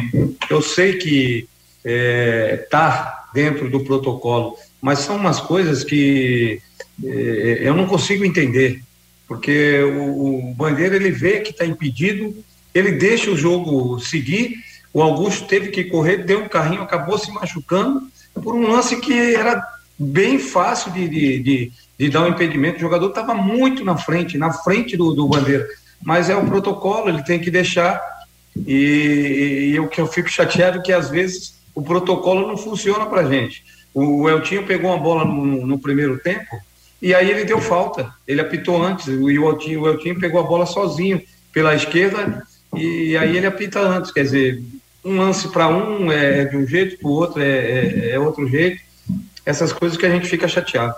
Speaker 8: eu sei que está é, tá dentro do protocolo, mas são umas coisas que é, eu não consigo entender, porque o, o Bandeira ele vê que está impedido, ele deixa o jogo seguir, o Augusto teve que correr, deu um carrinho, acabou se machucando, por um lance que era bem fácil de, de, de, de dar um impedimento, o jogador estava muito na frente, na frente do, do Bandeira, mas é o protocolo, ele tem que deixar. E, e o que eu fico chateado é que às vezes o protocolo não funciona para gente. O Eltinho pegou uma bola no, no, primeiro tempo e aí ele deu falta. Ele apitou antes. O Eltinho, o Eltinho pegou a bola sozinho pela esquerda e aí ele apita antes. Quer dizer, um lance para um é de um jeito, para o outro é, é, é outro jeito. Essas coisas que a gente fica chateado.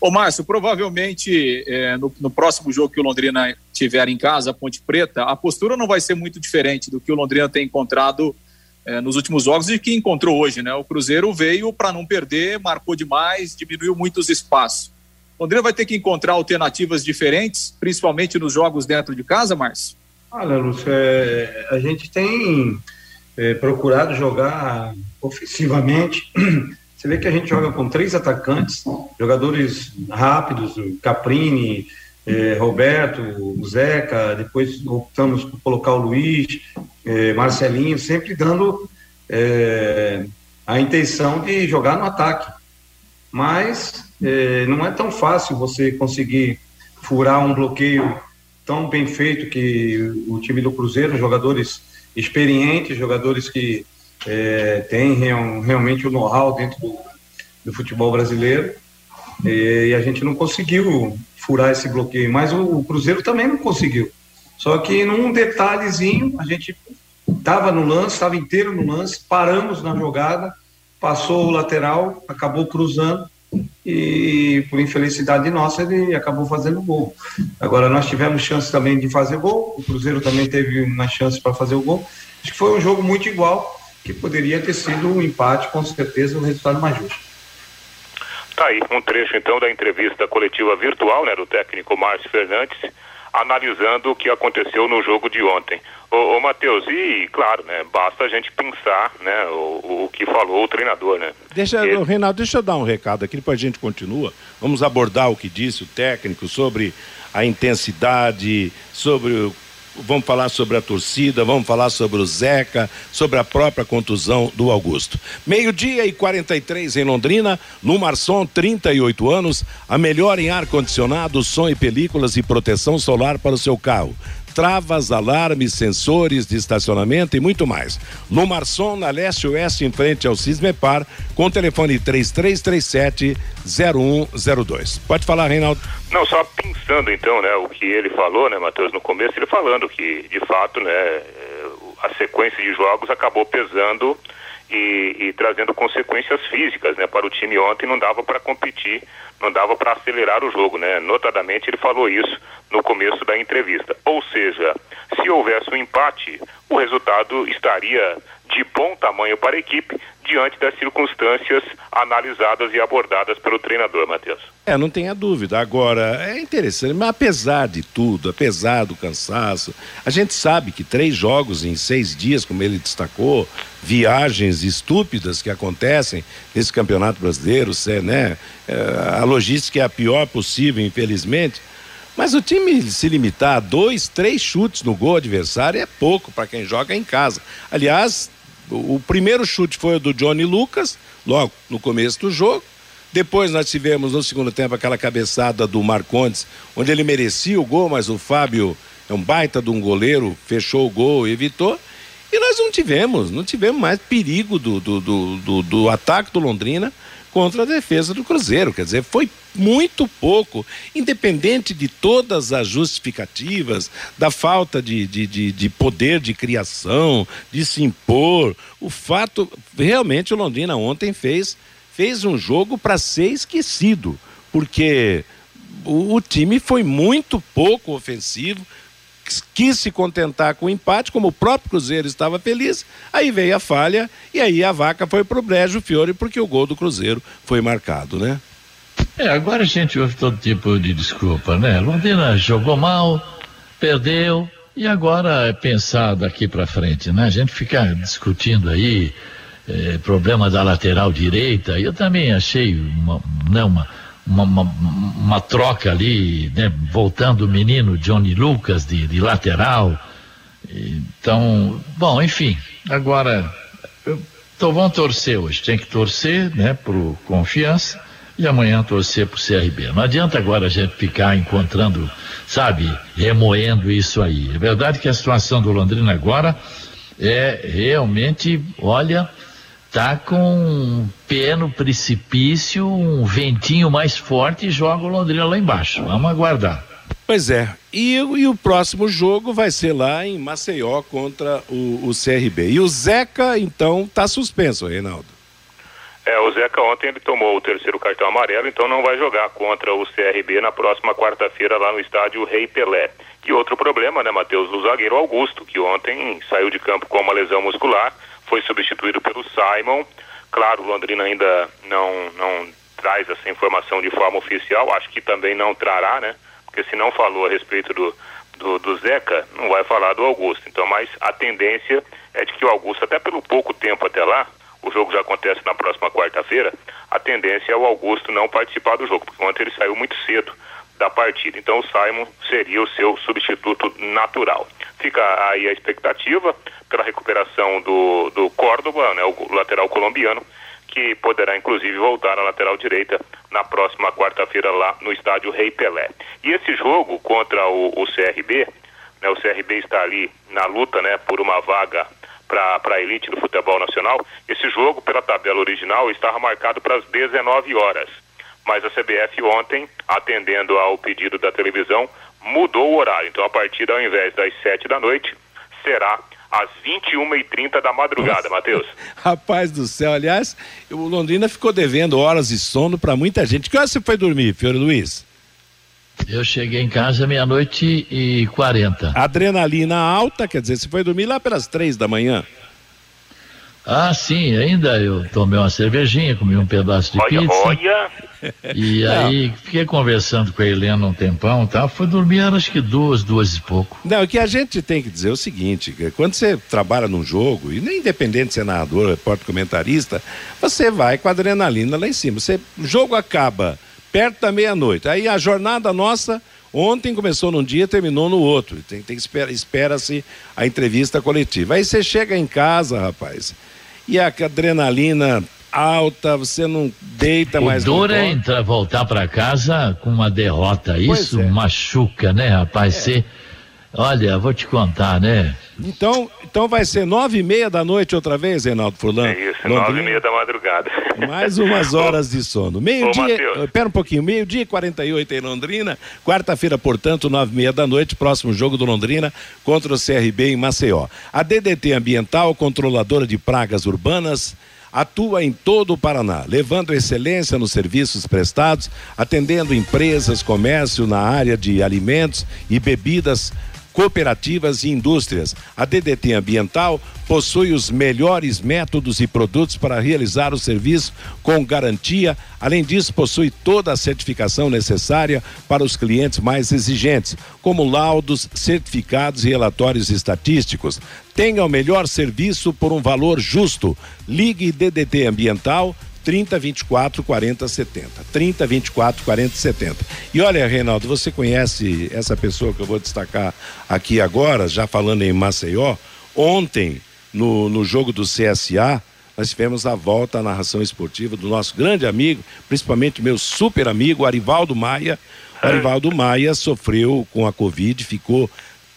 Speaker 9: Ô, Márcio, provavelmente é, no, no, próximo jogo que o Londrina tiver em casa, a Ponte Preta, a postura não vai ser muito diferente do que o Londrina tem encontrado é, nos últimos jogos e que encontrou hoje, né? O Cruzeiro veio para não perder, marcou demais, diminuiu muito os espaços. O Londrina vai ter que encontrar alternativas diferentes, principalmente nos jogos dentro de casa, Márcio?
Speaker 8: Olha, Lúcio, é, a gente tem é, procurado jogar ofensivamente Você vê que a gente joga com três atacantes, jogadores rápidos, Caprini, eh, Roberto, Zeca, depois optamos por colocar o Luiz, eh, Marcelinho, sempre dando eh, a intenção de jogar no ataque. Mas eh, não é tão fácil você conseguir furar um bloqueio tão bem feito que o time do Cruzeiro, jogadores experientes, jogadores que é, têm real, realmente o know-how dentro do, do, futebol brasileiro. E, e, a gente não conseguiu furar esse bloqueio, mas o, o Cruzeiro também não conseguiu. Só que num detalhezinho, a gente estava no lance, estava inteiro no lance, paramos na jogada, passou o lateral, acabou cruzando e por infelicidade nossa ele acabou fazendo gol. Agora nós tivemos chance também de fazer gol, o Cruzeiro também teve uma chance para fazer o gol. Acho que foi um jogo muito igual, que poderia ter sido um empate, com certeza, um resultado mais justo.
Speaker 6: Tá aí, um trecho então da entrevista coletiva virtual, né, do técnico Márcio Fernandes, analisando o que aconteceu no jogo de ontem. Ô, ô Matheus, e claro, né, basta a gente pensar, né, o, o que falou o treinador, né?
Speaker 1: Deixa, Ele... Reinaldo, deixa eu dar um recado aqui, depois a gente continua. Vamos abordar o que disse o técnico sobre a intensidade, sobre vamos falar sobre a torcida, vamos falar sobre o Zeca, sobre a própria contusão do Augusto. Meio-dia e 43 em Londrina, no Marçom, 38 anos, a melhor em ar-condicionado, som e películas e proteção solar para o seu carro travas, alarmes, sensores de estacionamento e muito mais. No Marçom, na Leste Oeste, em frente ao Cismepar, com telefone 3337 0102. Pode falar, Reinaldo.
Speaker 6: Não, só pensando então, né, o que ele falou, né, Matheus, no começo, ele falando que, de fato, né, eh, a sequência de jogos acabou pesando e, e, trazendo consequências físicas, né, para o time ontem não dava para competir, não dava para acelerar o jogo, né? Notadamente ele falou isso no começo da entrevista. Ou seja, se houvesse um empate, o resultado estaria de bom tamanho para a equipe diante das circunstâncias analisadas e abordadas pelo treinador, Matheus.
Speaker 1: É, não tenha dúvida. Agora, é interessante, mas apesar de tudo, apesar do cansaço, a gente sabe que três jogos em seis dias, como ele destacou, viagens estúpidas que acontecem nesse campeonato brasileiro, né? É, a logística é a pior possível, infelizmente. Mas o time se limitar a dois, três chutes no gol adversário é pouco para quem joga em casa. Aliás, o primeiro chute foi o do Johnny Lucas, logo no começo do jogo. Depois nós tivemos no segundo tempo aquela cabeçada do Marcondes, onde ele merecia o gol, mas o Fábio é um baita de um goleiro, fechou o gol evitou. E nós não tivemos, não tivemos mais perigo do, do, do, do, do ataque do Londrina contra a defesa do Cruzeiro. Quer dizer, foi muito pouco, independente de todas as justificativas, da falta de, de, de, de poder de criação, de se impor. O fato, realmente, o Londrina ontem fez, fez um jogo para ser esquecido, porque o, o time foi muito pouco ofensivo quis se contentar com o empate, como o próprio Cruzeiro estava feliz, aí veio a falha e aí a vaca foi pro Brejo Fiore porque o gol do Cruzeiro foi marcado, né?
Speaker 5: É, agora a gente ouve todo tipo de desculpa, né? Londrina jogou mal, perdeu e agora é pensar daqui para frente, né? A gente fica discutindo aí é, problema da lateral direita. Eu também achei uma, né, uma uma, uma, uma, troca ali, né, voltando o menino Johnny Lucas de, de lateral. Então, bom, enfim, agora então vamos torcer hoje, tem que torcer, né, pro confiança e amanhã torcer pro CRB. Não adianta agora a gente ficar encontrando, sabe, remoendo isso aí. É verdade que a situação do Londrina agora é realmente, olha, tá com um pé no precipício, um ventinho mais forte e joga o Londrina lá embaixo. Vamos aguardar.
Speaker 1: Pois é. E, e, o próximo jogo vai ser lá em Maceió contra o, o CRB. E o Zeca, então, está suspenso, Reinaldo.
Speaker 6: É, o Zeca ontem ele tomou o terceiro cartão amarelo, então não vai jogar contra o CRB na próxima quarta-feira lá no estádio Rei Pelé. E outro problema, né, Matheus, do zagueiro Augusto, que ontem saiu de campo com uma lesão muscular foi substituído pelo Simon. Claro, o Londrina ainda não, não traz essa informação de forma oficial, acho que também não trará, né? Porque se não falou a respeito do, do, do, Zeca, não vai falar do Augusto. Então, mas a tendência é de que o Augusto, até pelo pouco tempo até lá, o jogo já acontece na próxima quarta-feira, a tendência é o Augusto não participar do jogo, porque ontem ele saiu muito cedo da partida. Então o Simon seria o seu substituto natural. Fica aí a expectativa pela recuperação do, do Córdoba, né, o lateral colombiano, que poderá inclusive voltar à lateral direita na próxima quarta-feira lá no estádio Rei Pelé. E esse jogo contra o, o CRB né, o CRB está ali na luta né, por uma vaga para a elite do futebol nacional. Esse jogo, pela tabela original, estava marcado para as 19 horas. Mas a CBF ontem, atendendo ao pedido da televisão, mudou o horário. Então, a partida, ao invés das 7 da noite, será às 21h30 da madrugada, Matheus.
Speaker 1: Rapaz do céu, aliás, o Londrina ficou devendo horas de sono para muita gente. Que hora você foi dormir, Fiore Luiz?
Speaker 5: Eu cheguei em casa meia-noite e quarenta.
Speaker 1: Adrenalina alta, quer dizer, você foi dormir lá pelas três da manhã?
Speaker 5: Ah, sim, ainda eu tomei uma cervejinha, comi um pedaço de
Speaker 6: olha,
Speaker 5: pizza.
Speaker 6: Olha,
Speaker 5: E aí fiquei conversando com a Helena um tempão e tal. Fui dormir, acho que duas, duas e pouco.
Speaker 1: Não, o que a gente tem que dizer é o seguinte: quando você trabalha num jogo, e nem independente se é narrador, repórter, comentarista, você vai com a adrenalina lá em cima. Você, o jogo acaba perto da meia-noite. Aí a jornada nossa. Ontem começou num dia, terminou no outro. Tem, tem espera, espera-se a entrevista coletiva. Aí você chega em casa, rapaz, e a adrenalina alta, você não deita
Speaker 5: o
Speaker 1: mais
Speaker 5: dor
Speaker 1: no
Speaker 5: é entrar, voltar para casa com uma derrota.
Speaker 1: Pois
Speaker 5: Isso
Speaker 1: é.
Speaker 5: machuca, né, rapaz? Você, olha, vou te contar, né?
Speaker 1: Então, então vai ser nove e meia da noite outra vez, Reinaldo Furlan.
Speaker 6: é isso, nove e meia da madrugada.
Speaker 1: Mais umas horas de sono. Meio-dia, espera um pouquinho, meio-dia e 48 em Londrina. Quarta-feira, portanto, nove e meia da noite, próximo jogo do Londrina contra o CRB em Maceió. A DDT Ambiental, controladora de pragas urbanas, atua em todo o Paraná, levando excelência nos serviços prestados, atendendo empresas, comércio na área de alimentos e bebidas cooperativas e indústrias. A DDT Ambiental possui os melhores métodos e produtos para realizar o serviço com garantia. Além disso, possui toda a certificação necessária para os clientes mais exigentes, como laudos, certificados e relatórios estatísticos. Tenha o melhor serviço por um valor justo. Ligue DDT Ambiental 30 24 40 70. 30 24 40 70. E olha, Reinaldo, você conhece essa pessoa que eu vou destacar aqui agora, já falando em Maceió? Ontem, no, no jogo do CSA, nós tivemos a volta à narração esportiva do nosso grande amigo, principalmente meu super amigo, Arivaldo Maia. O Arivaldo Maia sofreu com a Covid, ficou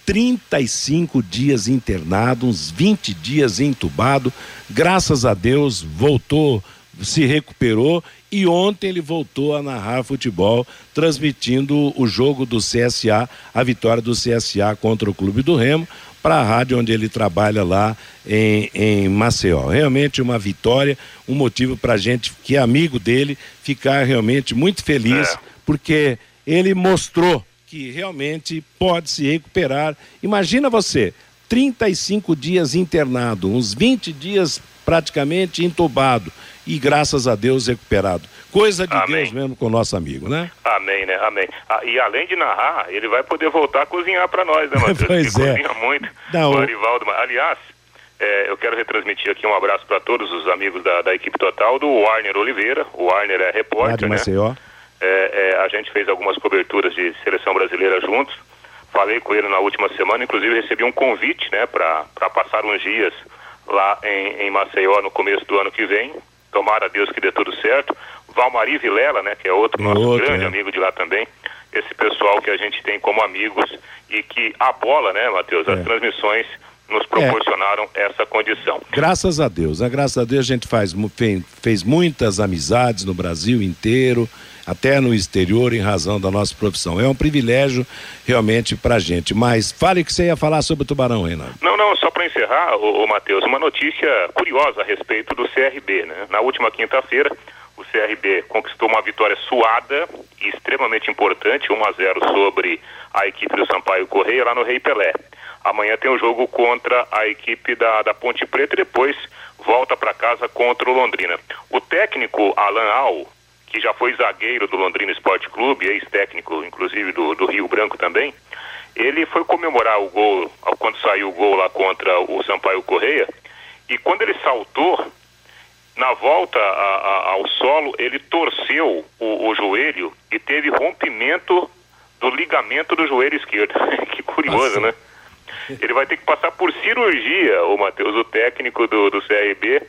Speaker 1: 35 dias internado, uns 20 dias entubado. Graças a Deus, voltou, se recuperou e ontem ele voltou a narrar futebol, transmitindo o jogo do CSA, a vitória do CSA contra o Clube do Remo, para a rádio onde ele trabalha lá em, em Maceió. Realmente uma vitória, um motivo para a gente que é amigo dele ficar realmente muito feliz,
Speaker 6: É.
Speaker 1: porque ele mostrou que realmente pode se recuperar. Imagina você, 35 dias internado, uns 20 dias praticamente entubado e graças a Deus recuperado. Coisa de
Speaker 6: Amém.
Speaker 1: Deus mesmo com o nosso amigo, né?
Speaker 6: Amém, né? Amém. Ah, e além de narrar, ele vai poder voltar a cozinhar para nós, né, Matheus?
Speaker 1: Pois
Speaker 6: Ele
Speaker 1: é.
Speaker 6: cozinha muito.
Speaker 1: Não,
Speaker 6: o
Speaker 1: o-
Speaker 6: Arivaldo. Aliás, é, eu quero retransmitir aqui um abraço para todos os amigos da, da equipe total do Warner Oliveira. O Warner é repórter, né?
Speaker 1: Maceió.
Speaker 6: É, é, a gente fez algumas coberturas de seleção brasileira juntos. Falei com ele na última semana, inclusive recebi um convite, né, para passar uns dias lá em, em Maceió no começo do ano que vem. Tomara a Deus que dê tudo certo. Valmari Vilela, né, que é outro
Speaker 1: É
Speaker 6: nosso
Speaker 1: outro,
Speaker 6: grande
Speaker 1: é.
Speaker 6: amigo de lá também. Esse pessoal que a gente tem como amigos e que a bola, né, Matheus,
Speaker 1: É.
Speaker 6: as transmissões nos proporcionaram essa condição.
Speaker 1: Graças a Deus, né? graças a Deus a gente faz, mu- fe- fez muitas amizades no Brasil inteiro, até no exterior, em razão da nossa profissão. É um privilégio realmente pra gente. Mas fale que você ia falar sobre o Tubarão, Reinaldo.
Speaker 6: Não, não, só para encerrar, o, Matheus, uma notícia curiosa a respeito do CRB, né? Na última quinta-feira, o CRB conquistou uma vitória suada e extremamente importante, 1 a 0 sobre a equipe do Sampaio Correia lá no Rei Pelé. Amanhã tem o jogo contra a equipe da, da Ponte Preta e depois volta para casa contra o Londrina. O técnico Alan Al, que já foi zagueiro do Londrina Esporte Clube, ex-técnico, inclusive, do, do Rio Branco também, ele foi comemorar o gol, ao- quando saiu o gol lá contra o Sampaio Correia, e quando ele saltou, na volta a- a- ao solo, ele torceu o, o joelho e teve rompimento do ligamento do joelho esquerdo. que curioso,
Speaker 1: Nossa.
Speaker 6: né? Ele vai ter que passar por cirurgia, o Matheus, o técnico do, do CRB,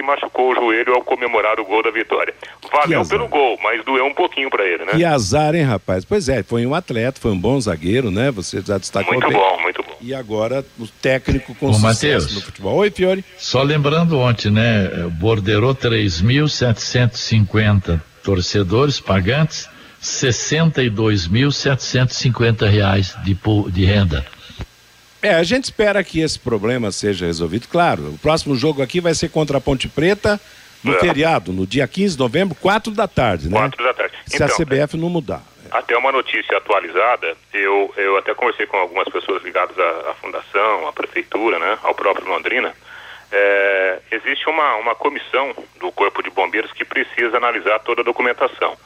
Speaker 6: que machucou o joelho ao comemorar o gol da vitória. Valeu pelo gol, mas doeu um pouquinho para ele, né?
Speaker 1: Que azar, hein, rapaz? Pois é, foi um atleta, foi um bom zagueiro, né? Você já destacou
Speaker 6: Muito
Speaker 1: bem.
Speaker 6: bom, muito bom.
Speaker 1: E agora o técnico com
Speaker 5: Ô,
Speaker 1: sucesso
Speaker 5: Matheus.
Speaker 1: no futebol. Oi, Fiore.
Speaker 5: Só lembrando ontem, né? Borderou 3.750 torcedores pagantes, 62.750 reais de, de renda.
Speaker 1: É, a gente espera que esse problema seja resolvido. Claro, o próximo jogo aqui vai ser contra a Ponte Preta no
Speaker 6: É.
Speaker 1: feriado, no dia 15 de novembro, 4 da tarde, né?
Speaker 6: Quatro da tarde.
Speaker 1: Se a
Speaker 6: Então,
Speaker 1: CBF não mudar.
Speaker 6: Até uma notícia atualizada, eu, eu até conversei com algumas pessoas ligadas à, à fundação, à prefeitura, né, ao próprio Londrina. É, existe uma, uma comissão do Corpo de Bombeiros que precisa analisar toda a documentação.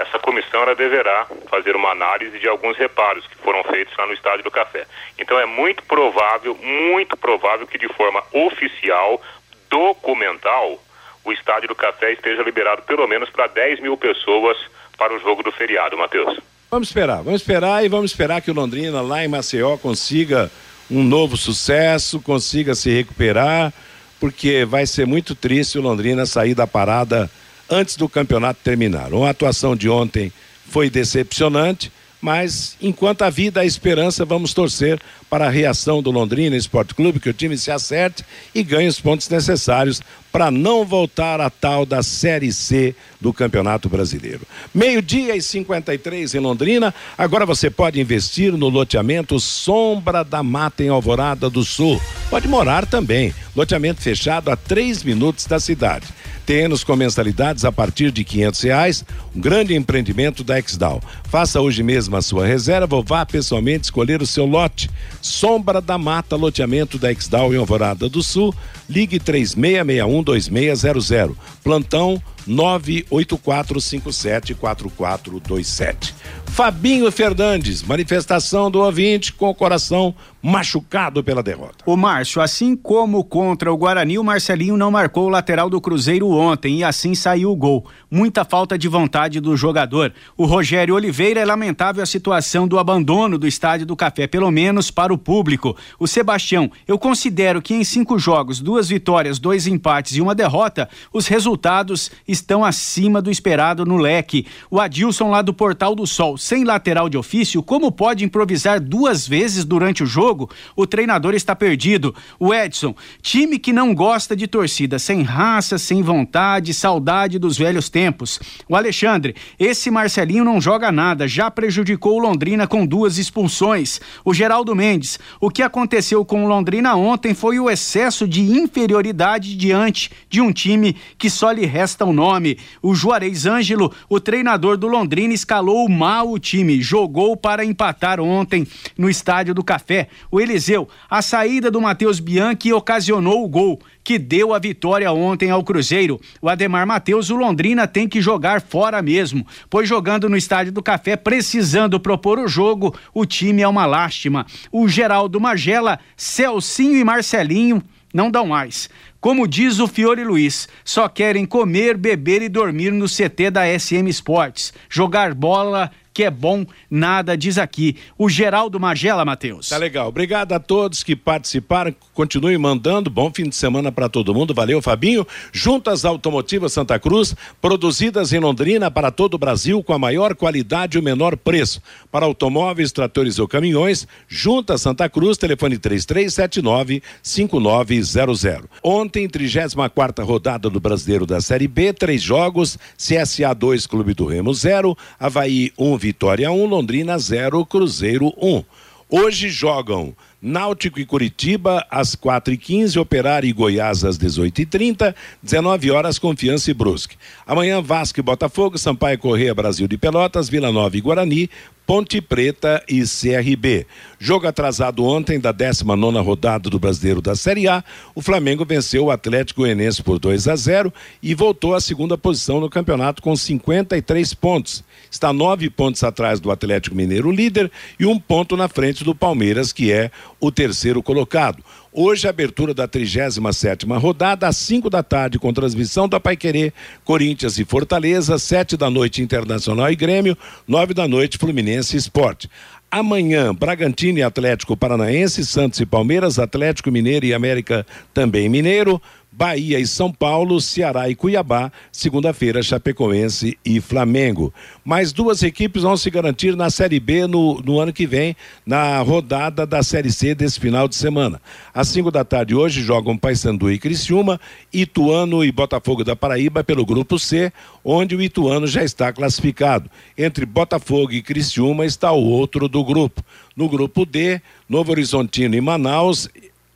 Speaker 6: Essa comissão ela deverá fazer uma análise de alguns reparos que foram feitos lá no Estádio do Café. Então é muito provável, muito provável que de forma oficial, documental, o Estádio do Café esteja liberado pelo menos para 10 mil pessoas para o jogo do feriado, Matheus.
Speaker 1: Vamos esperar, vamos esperar e vamos esperar que o Londrina lá em Maceió consiga um novo sucesso, consiga se recuperar, porque vai ser muito triste o Londrina sair da parada antes do campeonato terminar. Uma atuação de ontem foi decepcionante, mas enquanto a vida, a esperança, vamos torcer para a reação do Londrina Esporte Clube, que o time se acerte e ganhe os pontos necessários para não voltar à tal da Série C do Campeonato Brasileiro. Meio-dia e 53 em Londrina. Agora você pode investir no loteamento Sombra da Mata em Alvorada do Sul. Pode morar também. Loteamento fechado a três minutos da cidade. Terrenos com mensalidades a partir de quinhentos reais. Um grande empreendimento da Exdal. Faça hoje mesmo a sua reserva ou vá pessoalmente escolher o seu lote. Sombra da Mata, loteamento da Exdal em Alvorada do Sul. Ligue 36612600. Plantão 984574427. Fabinho Fernandes, manifestação do ouvinte com o coração machucado pela derrota.
Speaker 7: O Márcio, assim como contra o Guarani, o Marcelinho não marcou o lateral do Cruzeiro ontem e assim saiu o gol. Muita falta de vontade do jogador. O Rogério Oliveira é lamentável a situação do abandono do Estádio do Café, pelo menos para o público. O Sebastião, eu considero que em cinco jogos, duas vitórias, dois empates e uma derrota, os resultados estão acima do esperado no leque. O Adilson lá do Portal do Sol, sem lateral de ofício, como pode improvisar duas vezes durante o jogo? O treinador está perdido. O Edson, time que não gosta de torcida, sem raça, sem vontade, saudade dos velhos tempos. O Alexandre, esse Marcelinho não joga nada, já prejudicou o Londrina com duas expulsões. O Geraldo Mendes, o que aconteceu com o Londrina ontem foi o excesso de inferioridade diante de um time que só lhe resta o nome. O Juarez Ângelo, o treinador do Londrina, escalou mal o time, jogou para empatar ontem no Estádio do Café. O Eliseu, a saída do Matheus Bianchi ocasionou o gol que deu a vitória ontem ao Cruzeiro. O Ademar Matheus, o Londrina tem que jogar fora mesmo, pois jogando no Estádio do Café, precisando propor o jogo, o time é uma lástima. O Geraldo Magela, Celcinho e Marcelinho não dão mais. Como diz o Fiore Luiz, só querem comer, beber e dormir no CT da SM Sports. Jogar bola que é bom, nada diz aqui. O Geraldo Magela, Matheus.
Speaker 1: Tá legal. Obrigado a todos que participaram. Continue mandando. Bom fim de semana para todo mundo. Valeu, Fabinho. Juntas Automotivas Santa Cruz, produzidas em Londrina para todo o Brasil com a maior qualidade e o menor preço. Para automóveis, tratores ou caminhões, Juntas Santa Cruz, telefone 3379-5900. Ontem, 34 rodada do Brasileiro da Série B, três jogos: CSA 2, Clube do Remo 0, Havaí 1, Vitória 1, Londrina 0, Cruzeiro 1. Hoje jogam Náutico e Curitiba às 4 e 15 Operário e Goiás às 18 e 30 19 horas Confiança e Brusque. Amanhã Vasco e Botafogo, Sampaio Correia, Brasil de Pelotas, Vila Nova e Guarani, Ponte Preta e CRB. Jogo atrasado ontem da 19 rodada do Brasileiro da Série A, o Flamengo venceu o Atlético Goianiense por 2 a 0 e voltou à segunda posição no campeonato com 53 pontos. Está nove pontos atrás do Atlético Mineiro líder e um ponto na frente do Palmeiras, que é o terceiro colocado. Hoje, abertura da 37 rodada, às 5 da tarde, com transmissão da Paiquerê, Corinthians e Fortaleza, 7 da noite, Internacional e Grêmio, 9 da noite, Fluminense e Esporte. Amanhã, Bragantino e Atlético Paranaense, Santos e Palmeiras, Atlético Mineiro e América também Mineiro, Bahia e São Paulo, Ceará e Cuiabá, segunda-feira Chapecoense e Flamengo. Mais duas equipes vão se garantir na Série B no, no ano que vem, na rodada da Série C desse final de semana. Às cinco da tarde hoje jogam Paysandu e Criciúma, Ituano e Botafogo da Paraíba pelo grupo C, onde o Ituano já está classificado. Entre Botafogo e Criciúma está o outro do grupo. No grupo D, Novo Horizontino e Manaus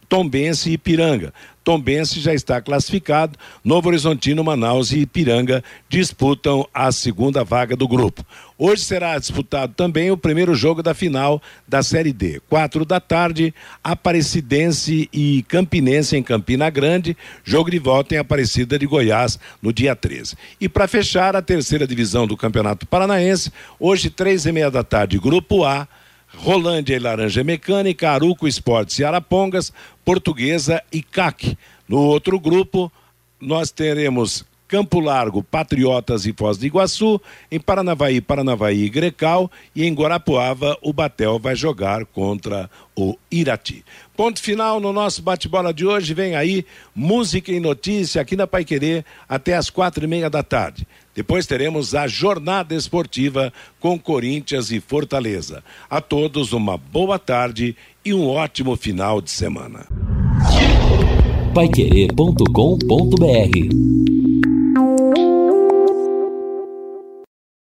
Speaker 1: Tombense e Ipiranga. Tombense já está classificado, Novo Horizontino, Manaus e Ipiranga disputam a segunda vaga do grupo. Hoje será disputado também o primeiro jogo da final da Série D. Quatro da tarde, Aparecidense e Campinense em Campina Grande, jogo de volta em Aparecida de Goiás no dia 13. E para fechar a terceira divisão do Campeonato Paranaense, hoje três e meia da tarde, Grupo A, Rolândia e Laranja Mecânica, Aruco Esportes e Arapongas, Portuguesa e CAC. No outro grupo, nós teremos Campo Largo, Patriotas e Foz do Iguaçu, em Paranavaí, Paranavaí e Grecal, e em Guarapuava, o Batel vai jogar contra o Irati. Ponto final no nosso bate-bola de hoje, vem aí música e notícia aqui na Paiquerê até as quatro e meia da tarde. Depois teremos a jornada esportiva com Corinthians e Fortaleza. A todos uma boa tarde e um ótimo final de semana.
Speaker 10: Paiquerê.com.br